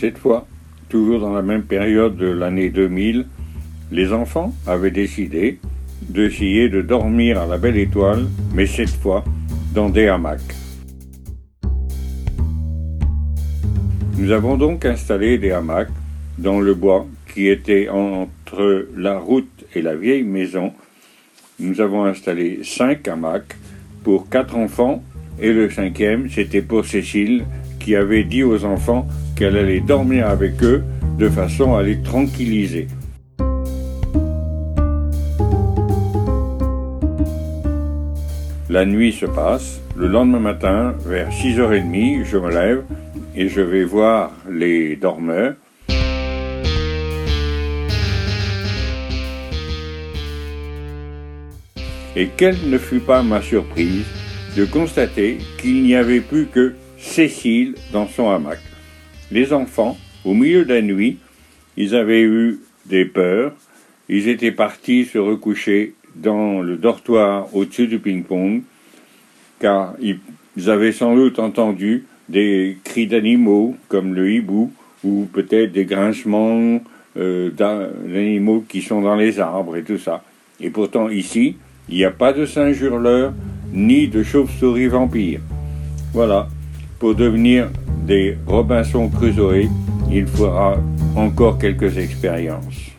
Cette fois, toujours dans la même période de l'année 2000, les enfants avaient décidé d'essayer de dormir à la belle étoile, mais cette fois dans des hamacs. Nous avons donc installé des hamacs dans le bois qui était entre la route et la vieille maison. Nous avons installé cinq hamacs pour quatre enfants et le cinquième, c'était pour Cécile qui avait dit aux enfants qu'elle allait dormir avec eux de façon à les tranquilliser. La nuit se passe. Le lendemain matin, vers 6h30, je me lève et je vais voir les dormeurs. Et quelle ne fut pas ma surprise de constater qu'il n'y avait plus que Cécile dans son hamac. Les enfants, au milieu de la nuit, ils avaient eu des peurs, ils étaient partis se recoucher dans le dortoir au-dessus du ping-pong, car ils avaient sans doute entendu des cris d'animaux comme le hibou ou peut-être des grincements euh, d'animaux qui sont dans les arbres et tout ça. Et pourtant ici, il n'y a pas de singe hurleur ni de chauve-souris vampire. Voilà, pour devenir des Robinson Crusoe, il faudra encore quelques expériences.